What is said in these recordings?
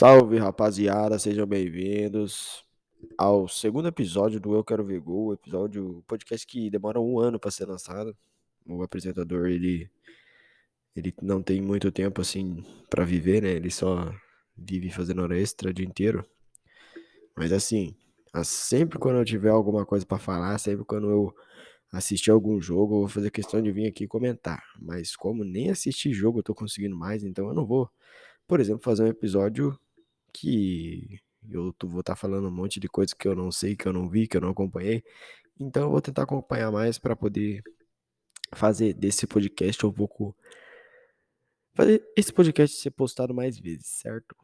Salve rapaziada, sejam bem-vindos ao segundo episódio do Eu Quero Ver Gol, episódio podcast que demora um ano para ser lançado. O apresentador ele ele não tem muito tempo assim para viver, né? Ele só vive fazendo hora extra o dia inteiro. Mas assim, sempre quando eu tiver alguma coisa para falar, sempre quando eu assistir algum jogo, eu vou fazer questão de vir aqui comentar. Mas como nem assistir jogo eu tô conseguindo mais, então eu não vou, por exemplo, fazer um episódio que eu vou estar tá falando um monte de coisa que eu não sei, que eu não vi, que eu não acompanhei. Então eu vou tentar acompanhar mais para poder fazer desse podcast um pouco fazer esse podcast ser postado mais vezes, certo?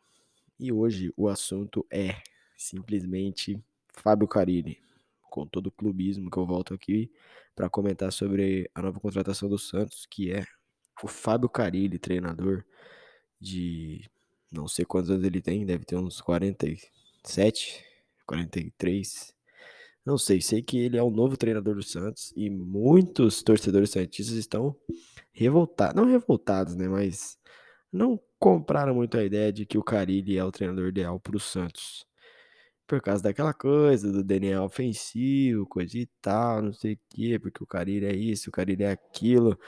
E hoje o assunto é simplesmente Fábio Carilli, com todo o clubismo que eu volto aqui para comentar sobre a nova contratação do Santos, que é o Fábio Carilli, treinador de não sei quantos anos ele tem, deve ter uns 47, 43. Não sei, sei que ele é o novo treinador do Santos e muitos torcedores santistas estão revoltados, não revoltados, né, mas não compraram muito a ideia de que o Carilli é o treinador ideal para o Santos. Por causa daquela coisa do Daniel ofensivo, coisa e tal, não sei o quê, porque o Carilli é isso, o Carilli é aquilo.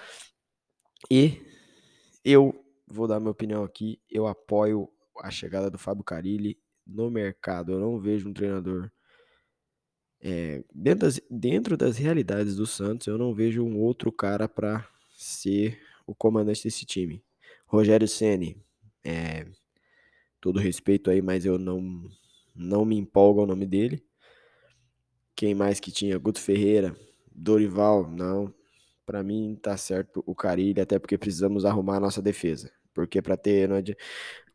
E eu vou dar minha opinião aqui. Eu apoio a chegada do Fábio Carilli no mercado. Eu não vejo um treinador. É, dentro, das, dentro das realidades do Santos, eu não vejo um outro cara para ser o comandante desse time. Rogério Ceni, é, todo respeito aí, mas eu não não me empolga o nome dele. Quem mais que tinha? Guto Ferreira, Dorival, não. Para mim tá certo o Carilli, até porque precisamos arrumar a nossa defesa. Porque para ter. Não adianta...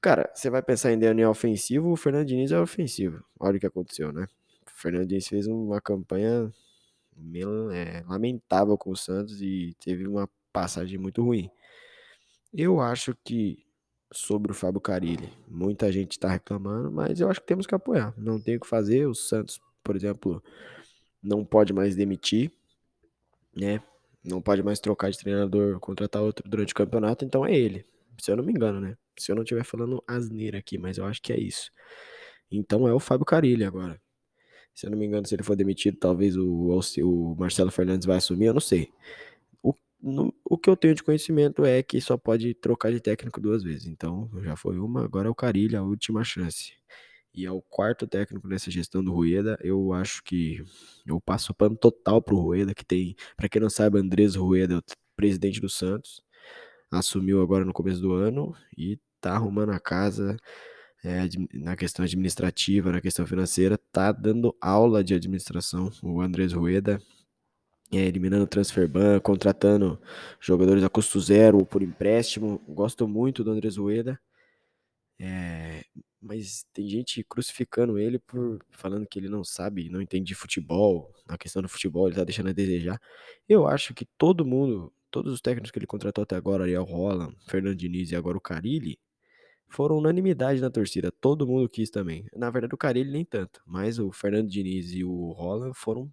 Cara, você vai pensar em Daniel ofensivo, o Fernando Diniz é ofensivo. Olha o que aconteceu, né? O Fernando Diniz fez uma campanha é, lamentável com o Santos e teve uma passagem muito ruim. Eu acho que sobre o Fábio Carilli, muita gente está reclamando, mas eu acho que temos que apoiar. Não tem o que fazer. O Santos, por exemplo, não pode mais demitir, né? Não pode mais trocar de treinador, contratar outro durante o campeonato, então é ele. Se eu não me engano, né? Se eu não estiver falando asneira aqui, mas eu acho que é isso. Então é o Fábio Carilli agora. Se eu não me engano, se ele for demitido, talvez o, o Marcelo Fernandes vai assumir, eu não sei. O, no, o que eu tenho de conhecimento é que só pode trocar de técnico duas vezes. Então já foi uma, agora é o Carilli, a última chance. E é o quarto técnico nessa gestão do Rueda. Eu acho que eu passo o pano total pro Rueda, que tem, para quem não sabe, Andrés Rueda é o presidente do Santos assumiu agora no começo do ano e tá arrumando a casa é, na questão administrativa, na questão financeira, tá dando aula de administração. O Andrés Rueda, é, eliminando transfer ban, contratando jogadores a custo zero por empréstimo. Gosto muito do Andrés Rueda. É, mas tem gente crucificando ele por falando que ele não sabe, não entende de futebol. Na questão do futebol, ele tá deixando a desejar. Eu acho que todo mundo todos os técnicos que ele contratou até agora, Ariel Holland, Fernando Diniz e agora o Carilli, foram unanimidade na torcida. Todo mundo quis também. Na verdade, o Carilli nem tanto, mas o Fernando Diniz e o Holland foram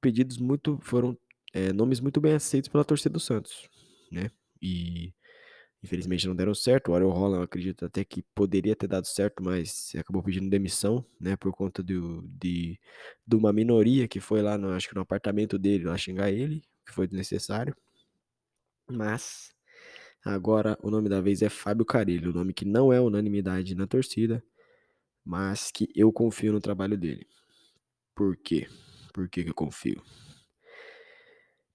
pedidos muito, foram é, nomes muito bem aceitos pela torcida do Santos, né? E infelizmente não deram certo. O Ariel Holland, eu acredito até que poderia ter dado certo, mas acabou pedindo demissão, né? Por conta do, de, de uma minoria que foi lá, no, acho que no apartamento dele, lá xingar ele, que foi desnecessário. Mas agora o nome da vez é Fábio Carilho, o nome que não é unanimidade na torcida, mas que eu confio no trabalho dele. Por quê? Por que, que eu confio?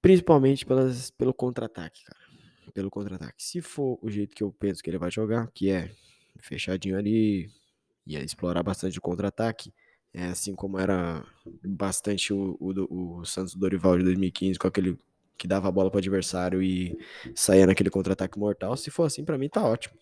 Principalmente pelas, pelo contra-ataque, cara. Pelo contra-ataque. Se for o jeito que eu penso que ele vai jogar, que é fechadinho ali, e explorar bastante o contra-ataque, é assim como era bastante o, o, o Santos Dorival de 2015, com aquele que dava a bola para o adversário e saía naquele contra-ataque mortal. Se for assim, para mim tá ótimo.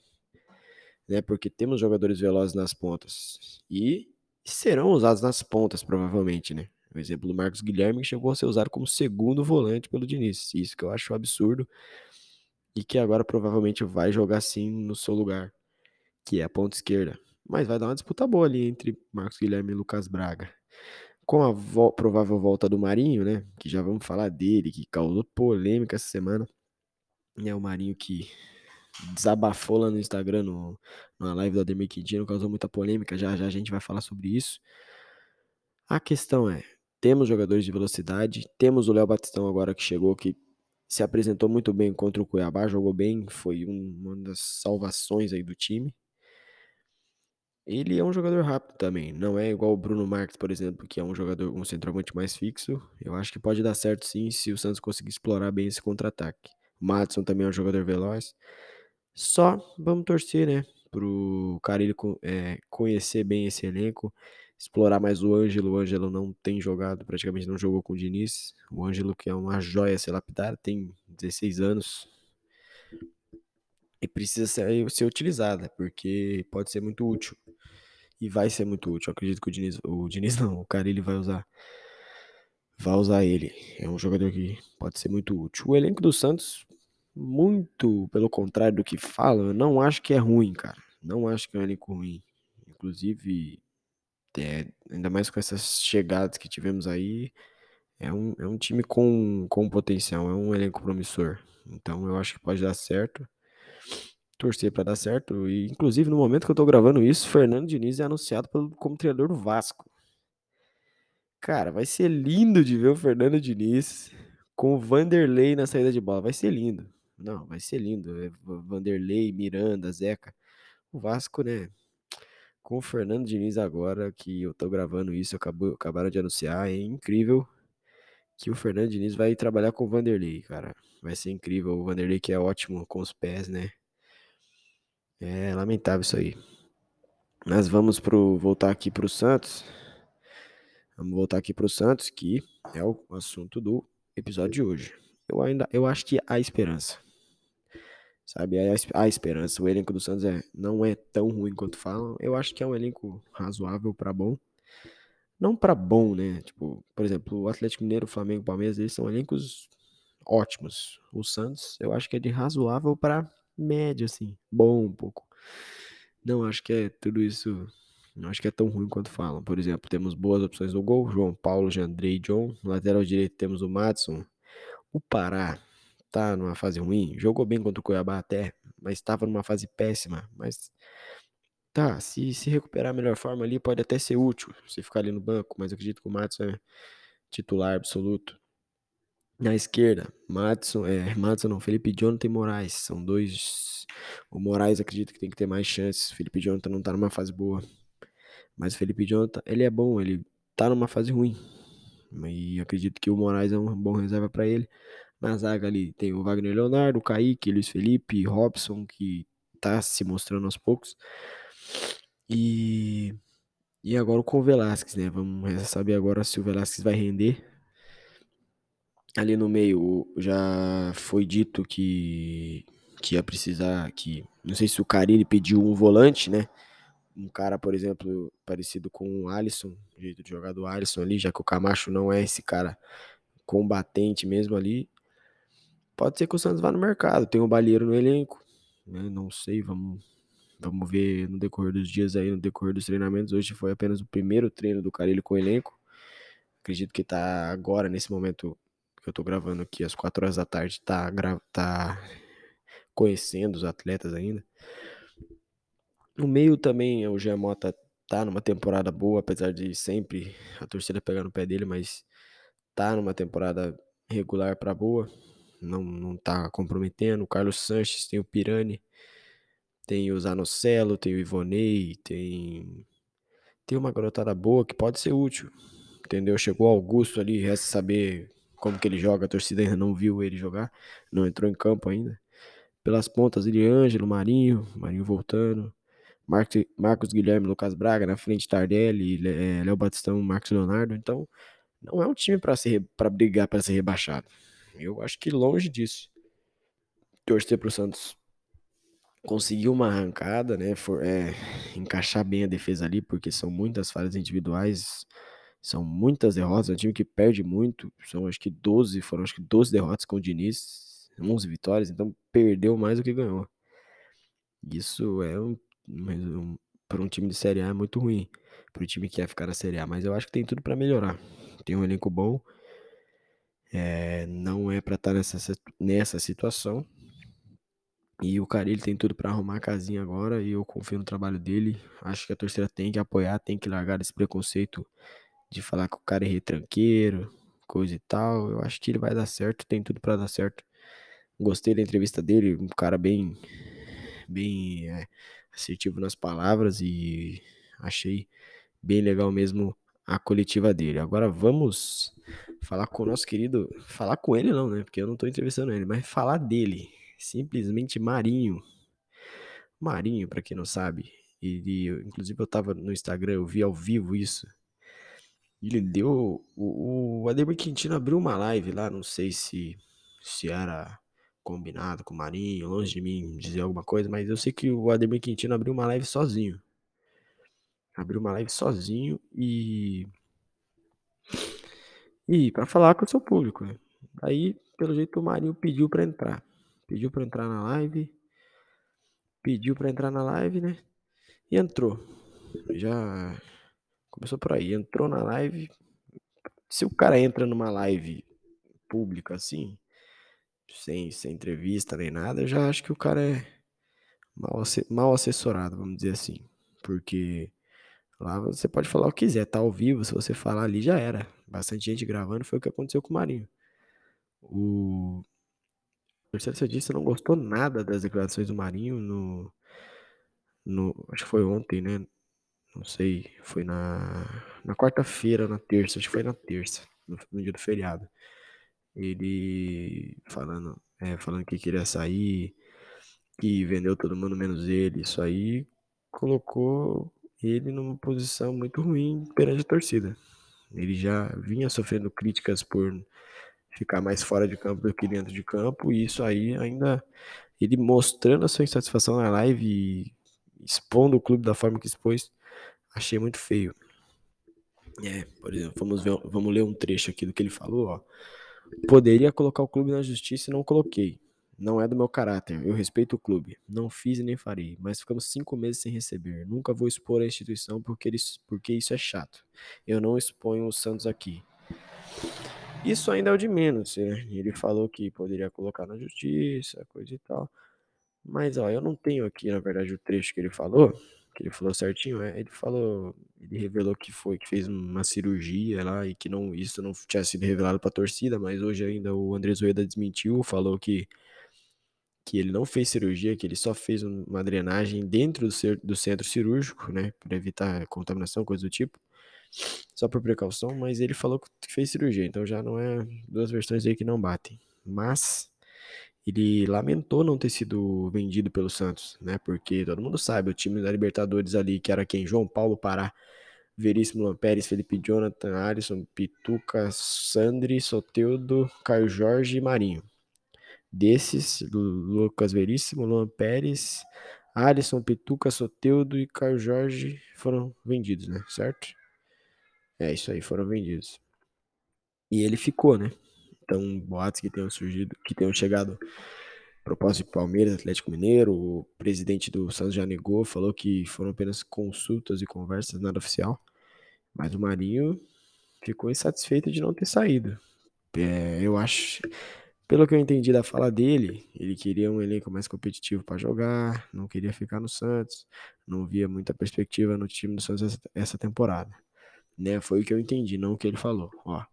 Né? Porque temos jogadores velozes nas pontas. E serão usados nas pontas, provavelmente, né? O exemplo do Marcos Guilherme chegou a ser usado como segundo volante pelo Diniz. Isso que eu acho absurdo. e que agora provavelmente vai jogar sim no seu lugar, que é a ponta esquerda. Mas vai dar uma disputa boa ali entre Marcos Guilherme e Lucas Braga. Com a vo provável volta do Marinho, né? Que já vamos falar dele, que causou polêmica essa semana. É o Marinho que desabafou lá no Instagram, no, numa live do Ademir Quintino, causou muita polêmica. Já já a gente vai falar sobre isso. A questão é: temos jogadores de velocidade, temos o Léo Batistão agora que chegou, que se apresentou muito bem contra o Cuiabá, jogou bem, foi um, uma das salvações aí do time. Ele é um jogador rápido também, não é igual o Bruno Marques, por exemplo, que é um jogador, um centroavante mais fixo. Eu acho que pode dar certo sim se o Santos conseguir explorar bem esse contra-ataque. Madison também é um jogador veloz. Só vamos torcer, né, pro cara é, conhecer bem esse elenco, explorar mais o Ângelo. O Ângelo não tem jogado, praticamente não jogou com o Diniz. O Ângelo, que é uma joia a ser lapidada, tem 16 anos, e precisa ser, ser utilizada, porque pode ser muito útil. E vai ser muito útil. Eu acredito que o Diniz, o Diniz não, o cara ele vai usar. Vai usar ele. É um jogador que pode ser muito útil. O elenco do Santos, muito pelo contrário do que falam, eu não acho que é ruim, cara. Não acho que é um elenco ruim. Inclusive, é, ainda mais com essas chegadas que tivemos aí, é um, é um time com, com potencial, é um elenco promissor. Então eu acho que pode dar certo torcer para dar certo. E, inclusive, no momento que eu tô gravando isso, Fernando Diniz é anunciado como treinador do Vasco. Cara, vai ser lindo de ver o Fernando Diniz com o Vanderlei na saída de bola. Vai ser lindo. Não, vai ser lindo. É Vanderlei, Miranda, Zeca. O Vasco, né? Com o Fernando Diniz agora, que eu tô gravando isso, acabou, acabaram de anunciar, é incrível que o Fernando Diniz vai trabalhar com o Vanderlei, cara. Vai ser incrível. O Vanderlei que é ótimo com os pés, né? É lamentável isso aí. Mas vamos pro, voltar aqui para o Santos. Vamos voltar aqui para o Santos, que é o assunto do episódio de hoje. Eu ainda, eu acho que há esperança. Sabe, há, esperança. O elenco do Santos é, não é tão ruim quanto falam. Eu acho que é um elenco razoável para bom. Não para bom, né? Tipo, por exemplo, o Atlético Mineiro, o Flamengo, o Palmeiras, eles são elencos ótimos. O Santos, eu acho que é de razoável para médio, assim, bom um pouco. Não acho que é tudo isso. Não acho que é tão ruim quanto falam. Por exemplo, temos boas opções no gol: João Paulo, Jandrei e John. No lateral direito temos o Matson. O Pará tá numa fase ruim. Jogou bem contra o Cuiabá até, mas estava numa fase péssima. Mas tá, se se recuperar a melhor forma ali, pode até ser útil. Se ficar ali no banco, mas eu acredito que o Matson é titular absoluto. Na esquerda, Madison, é, Madison não, Felipe Jonathan e Moraes. São dois. O Moraes acredito que tem que ter mais chances. O Felipe Jonathan não tá numa fase boa. Mas o Felipe Jonathan, ele é bom, ele tá numa fase ruim. E acredito que o Moraes é um bom reserva para ele. Na zaga ali tem o Wagner Leonardo, o Kaique, Luiz Felipe, Robson, que tá se mostrando aos poucos. E, e agora com o Velasquez, né? Vamos saber agora se o Velasquez vai render ali no meio já foi dito que, que ia precisar, que não sei se o Carilli pediu um volante, né? Um cara, por exemplo, parecido com o Alisson, jeito de jogar do Alisson ali, já que o Camacho não é esse cara combatente mesmo ali. Pode ser que o Santos vá no mercado, tem um Balheiro no elenco, né? Não sei, vamos, vamos ver no decorrer dos dias aí, no decorrer dos treinamentos. Hoje foi apenas o primeiro treino do Carilli com o elenco. Acredito que tá agora, nesse momento, que eu tô gravando aqui às 4 horas da tarde, tá, tá conhecendo os atletas ainda. No meio também o Mota tá numa temporada boa, apesar de sempre a torcida pegar no pé dele, mas tá numa temporada regular para boa, não, não tá comprometendo. O Carlos Sanches tem o Pirani, tem o Zanocelo, tem o Ivonei, tem tem uma garotada boa que pode ser útil. Entendeu? Chegou Augusto ali, resta saber como que ele joga, a torcida ainda não viu ele jogar, não entrou em campo ainda. Pelas pontas, Ângelo, Marinho, Marinho voltando, Marcos Guilherme, Lucas Braga, na frente Tardelli, é, Léo Batistão, Marcos Leonardo. Então, não é um time para para brigar para ser rebaixado. Eu acho que longe disso. Torcer para o Santos conseguir uma arrancada, né? For, é, encaixar bem a defesa ali, porque são muitas falhas individuais. São muitas derrotas, é um time que perde muito. São acho que 12, foram acho que 12 derrotas com o Diniz. 11 vitórias, então perdeu mais do que ganhou. Isso é um, um para um time de Série A é muito ruim, para o time que quer ficar na Série A, mas eu acho que tem tudo para melhorar. Tem um elenco bom, é, não é para estar tá nessa, nessa situação. E o Carilli tem tudo para arrumar a casinha agora e eu confio no trabalho dele. Acho que a torcida tem que apoiar, tem que largar esse preconceito de falar que o cara é retranqueiro, coisa e tal. Eu acho que ele vai dar certo, tem tudo para dar certo. Gostei da entrevista dele, um cara bem, bem é, assertivo nas palavras e achei bem legal mesmo a coletiva dele. Agora vamos falar com o nosso querido, falar com ele não, né? Porque eu não tô entrevistando ele, mas falar dele, simplesmente Marinho. Marinho, para quem não sabe, ele, inclusive eu tava no Instagram, eu vi ao vivo isso. Ele deu. O, o Ademir Quintino abriu uma live lá, não sei se, se era combinado com o Marinho, longe de mim dizer alguma coisa, mas eu sei que o Ademir Quintino abriu uma live sozinho. Abriu uma live sozinho e. E para falar com o seu público, né? Aí, pelo jeito, o Marinho pediu para entrar. Pediu para entrar na live. Pediu para entrar na live, né? E entrou. Já Começou por aí, entrou na live. Se o cara entra numa live pública assim, sem, sem entrevista nem nada, eu já acho que o cara é mal, mal assessorado, vamos dizer assim. Porque lá você pode falar o que quiser, tá ao vivo, se você falar ali já era. Bastante gente gravando, foi o que aconteceu com o Marinho. O Marcelo Cedista não gostou nada das declarações do Marinho no, no. Acho que foi ontem, né? Não sei, foi na, na quarta-feira, na terça, acho que foi na terça, no, no dia do feriado. Ele falando, é, falando que queria sair, que vendeu todo mundo menos ele. Isso aí colocou ele numa posição muito ruim perante a torcida. Ele já vinha sofrendo críticas por ficar mais fora de campo do que dentro de campo, e isso aí ainda ele mostrando a sua insatisfação na live expondo o clube da forma que expôs, Achei muito feio. É, por exemplo, vamos, ver, vamos ler um trecho aqui do que ele falou, ó. Poderia colocar o clube na justiça e não coloquei. Não é do meu caráter. Eu respeito o clube. Não fiz e nem farei. Mas ficamos cinco meses sem receber. Nunca vou expor a instituição porque, eles, porque isso é chato. Eu não exponho o Santos aqui. Isso ainda é o de menos. Né? Ele falou que poderia colocar na justiça, coisa e tal. Mas, ó, eu não tenho aqui, na verdade, o trecho que ele falou que ele falou certinho, é, ele falou, ele revelou que foi, que fez uma cirurgia lá e que não, isso não tinha sido revelado para a torcida, mas hoje ainda o André Zoeda desmentiu, falou que que ele não fez cirurgia, que ele só fez uma drenagem dentro do, do centro cirúrgico, né, para evitar contaminação, coisa do tipo, só por precaução, mas ele falou que fez cirurgia, então já não é duas versões aí que não batem. Mas ele lamentou não ter sido vendido pelo Santos, né? Porque todo mundo sabe, o time da Libertadores ali, que era quem? João Paulo Pará, Veríssimo Lampérez, Felipe Jonathan, Alisson, Pituca, Sandri, Soteudo, Caio Jorge e Marinho. Desses, Lucas Veríssimo, Luan Pérez, Alisson, Pituca, Soteudo e Caio Jorge foram vendidos, né? Certo? É isso aí, foram vendidos. E ele ficou, né? Então, boatos que tenham surgido, que tenham chegado propósito de Palmeiras, Atlético Mineiro, o presidente do Santos já negou, falou que foram apenas consultas e conversas, nada oficial. Mas o Marinho ficou insatisfeito de não ter saído. É, eu acho, pelo que eu entendi da fala dele, ele queria um elenco mais competitivo para jogar, não queria ficar no Santos, não via muita perspectiva no time do Santos essa, essa temporada. Né? Foi o que eu entendi, não o que ele falou. Ó,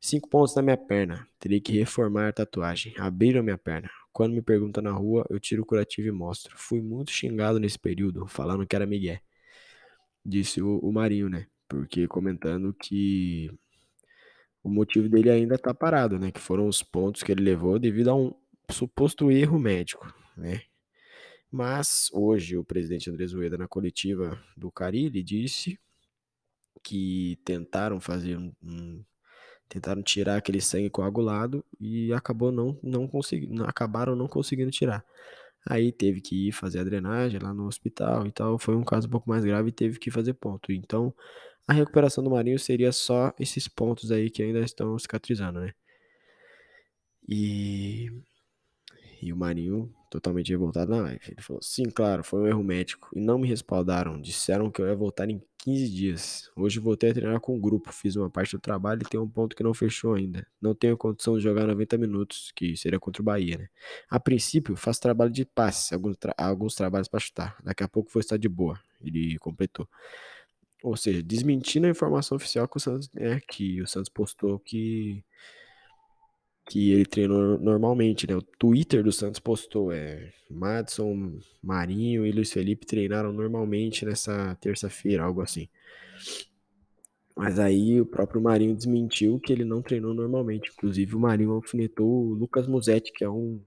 Cinco pontos na minha perna. Terei que reformar a tatuagem. Abriram minha perna. Quando me perguntam na rua, eu tiro o curativo e mostro. Fui muito xingado nesse período, falando que era Miguel. Disse o, o Marinho, né? Porque comentando que o motivo dele ainda tá parado, né? Que foram os pontos que ele levou devido a um suposto erro médico, né? Mas hoje o presidente André Zoeda na coletiva do Carilli disse que tentaram fazer um, tentaram tirar aquele sangue coagulado e acabou não, não conseguindo, acabaram não conseguindo tirar. Aí teve que ir fazer a drenagem lá no hospital e tal. Foi um caso um pouco mais grave e teve que fazer ponto. Então, a recuperação do Marinho seria só esses pontos aí que ainda estão cicatrizando, né? E E o Marinho, totalmente revoltado na live. Ele falou: Sim, claro, foi um erro médico. E não me respaldaram. Disseram que eu ia voltar em 15 dias. Hoje voltei a treinar com o grupo. Fiz uma parte do trabalho e tem um ponto que não fechou ainda. Não tenho condição de jogar 90 minutos, que seria contra o Bahia, né? A princípio, faço trabalho de passe, alguns, tra alguns trabalhos para chutar. Daqui a pouco vou estar de boa. Ele completou. Ou seja, desmentindo a informação oficial que o Santos, é, que o Santos postou que que ele treinou normalmente, né? O Twitter do Santos postou, é, Madison, Marinho e Luiz Felipe treinaram normalmente nessa terça-feira, algo assim. Mas aí o próprio Marinho desmentiu que ele não treinou normalmente. Inclusive o Marinho alfinetou o Lucas Musetti, que é um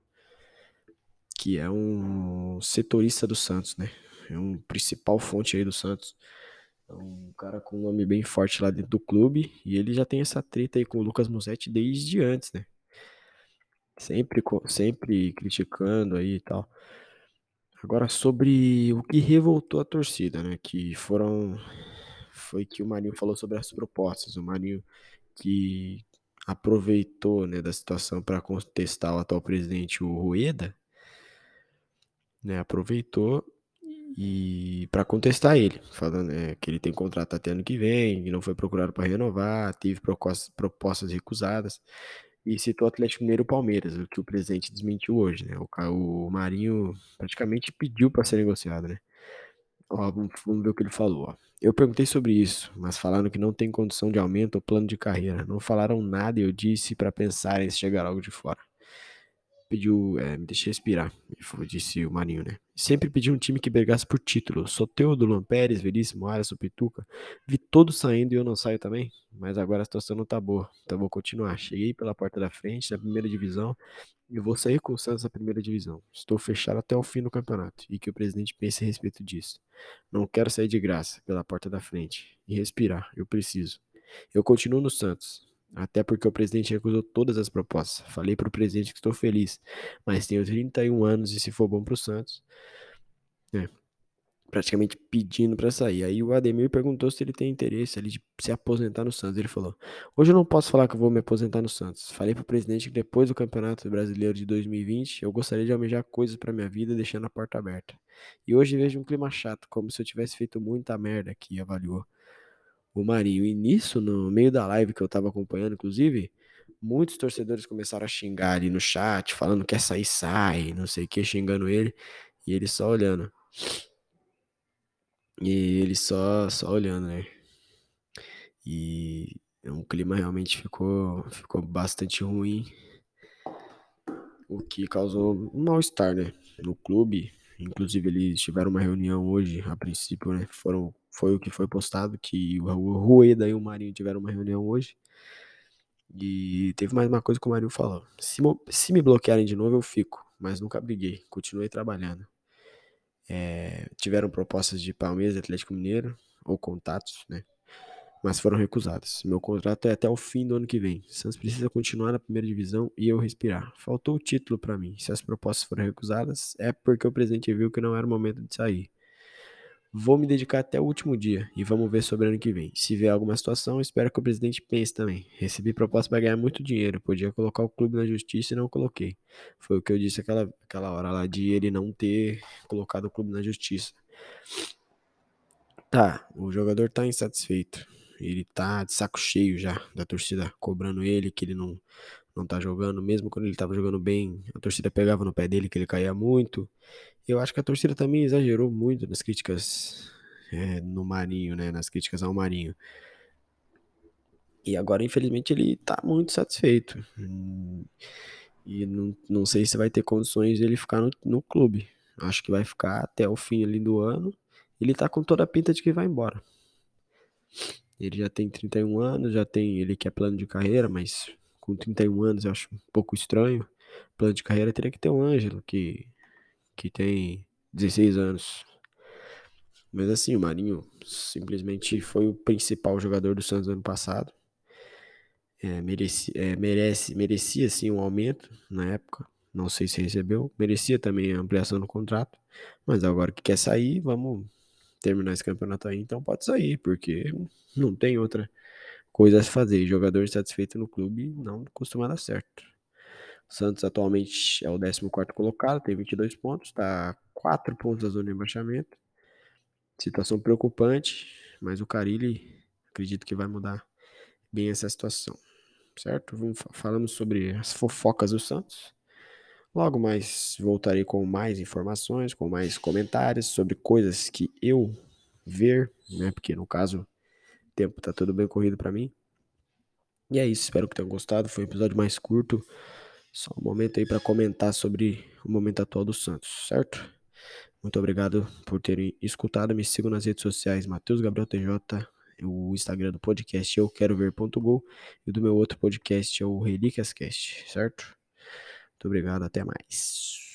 que é um setorista do Santos, né? É um principal fonte aí do Santos. É um cara com um nome bem forte lá dentro do clube. E ele já tem essa treta aí com o Lucas Musetti desde antes, né? Sempre, sempre criticando aí e tal. Agora, sobre o que revoltou a torcida, né? Que foram. Foi que o Marinho falou sobre as propostas. O Marinho que aproveitou né, da situação para contestar o atual presidente, o Rueda, né, aproveitou e para contestar ele, falando né, que ele tem contrato até ano que vem, que não foi procurado para renovar, teve propostas recusadas e citou o Atlético Mineiro e Palmeiras, o que o presidente desmentiu hoje, né? O, o Marinho praticamente pediu para ser negociado, né? Ó, vamos, ver o que ele falou. Ó. Eu perguntei sobre isso, mas falaram que não tem condição de aumento ou plano de carreira. Não falaram nada e eu disse para pensarem se chegar algo de fora pediu, é, me deixe respirar, disse o Marinho, né? Sempre pedi um time que brigasse por título. Soteudo, Luan Pérez, Veríssimo, Alisson, Pituca. Vi todos saindo e eu não saio também. Mas agora a situação não tá boa. Então vou continuar. Cheguei pela porta da frente, na primeira divisão. E vou sair com o Santos na primeira divisão. Estou fechado até o fim do campeonato. E que o presidente pense a respeito disso. Não quero sair de graça pela porta da frente. E respirar. Eu preciso. Eu continuo no Santos. Até porque o presidente recusou todas as propostas. Falei para o presidente que estou feliz, mas tenho 31 anos e se for bom para o Santos, é, praticamente pedindo para sair. Aí o Ademir perguntou se ele tem interesse ali de se aposentar no Santos. Ele falou: Hoje eu não posso falar que eu vou me aposentar no Santos. Falei para o presidente que depois do Campeonato Brasileiro de 2020 eu gostaria de almejar coisas para minha vida deixando a porta aberta. E hoje vejo um clima chato, como se eu tivesse feito muita merda aqui, avaliou o Marinho. E nisso, no meio da live que eu tava acompanhando, inclusive, muitos torcedores começaram a xingar ali no chat, falando que quer sair, sai, não sei o que, xingando ele, e ele só olhando. E ele só, só olhando, né? E o clima realmente ficou, ficou bastante ruim, o que causou um mal-estar, né? No clube, inclusive eles tiveram uma reunião hoje, a princípio, né? Foram foi o que foi postado, que o Rueda e o Marinho tiveram uma reunião hoje. E teve mais uma coisa que o Marinho falou. Se, se me bloquearem de novo, eu fico. Mas nunca briguei. Continuei trabalhando. É, tiveram propostas de Palmeiras, Atlético Mineiro, ou contatos, né? Mas foram recusadas. Meu contrato é até o fim do ano que vem. Santos precisa continuar na primeira divisão e eu respirar. Faltou o título para mim. Se as propostas foram recusadas, é porque o presidente viu que não era o momento de sair. Vou me dedicar até o último dia e vamos ver sobre o ano que vem. Se vier alguma situação, espero que o presidente pense também. Recebi proposta para ganhar muito dinheiro, podia colocar o clube na justiça e não coloquei. Foi o que eu disse aquela, aquela hora lá de ele não ter colocado o clube na justiça. Tá, o jogador tá insatisfeito. Ele tá de saco cheio já da torcida cobrando ele que ele não não tá jogando, mesmo quando ele tava jogando bem, a torcida pegava no pé dele que ele caía muito. Eu acho que a torcida também exagerou muito nas críticas é, no Marinho, né? Nas críticas ao Marinho. E agora, infelizmente, ele tá muito satisfeito. E não, não sei se vai ter condições de ele ficar no, no clube. Acho que vai ficar até o fim ali do ano. Ele tá com toda a pinta de que vai embora. Ele já tem 31 anos, já tem. Ele quer plano de carreira, mas com 31 anos eu acho um pouco estranho. Plano de carreira teria que ter um Ângelo, que que tem 16 anos. Mas assim, o Marinho simplesmente foi o principal jogador do Santos ano passado. É, é, merece, merecia sim um aumento na época. Não sei se recebeu. Merecia também a ampliação do contrato. Mas agora que quer sair, vamos terminar esse campeonato aí. Então pode sair, porque não tem outra coisa a se fazer. Jogador insatisfeito no clube não costuma dar certo. Santos atualmente é o 14 colocado, tem 22 pontos, está 4 pontos da zona de rebaixamento. Situação preocupante, mas o Carilli acredito que vai mudar bem essa situação, certo? Vamos, falamos sobre as fofocas do Santos. Logo mais voltarei com mais informações, com mais comentários sobre coisas que eu ver, né? Porque no caso, o tempo tá tudo bem corrido para mim. E é isso, espero que tenham gostado. Foi um episódio mais curto. Só um momento aí para comentar sobre o momento atual do Santos, certo? Muito obrigado por terem escutado. Me sigam nas redes sociais, Matheus Gabriel TJ, o Instagram do podcast eu quero ver.go e do meu outro podcast é o Relíquias Cast, certo? Muito obrigado, até mais.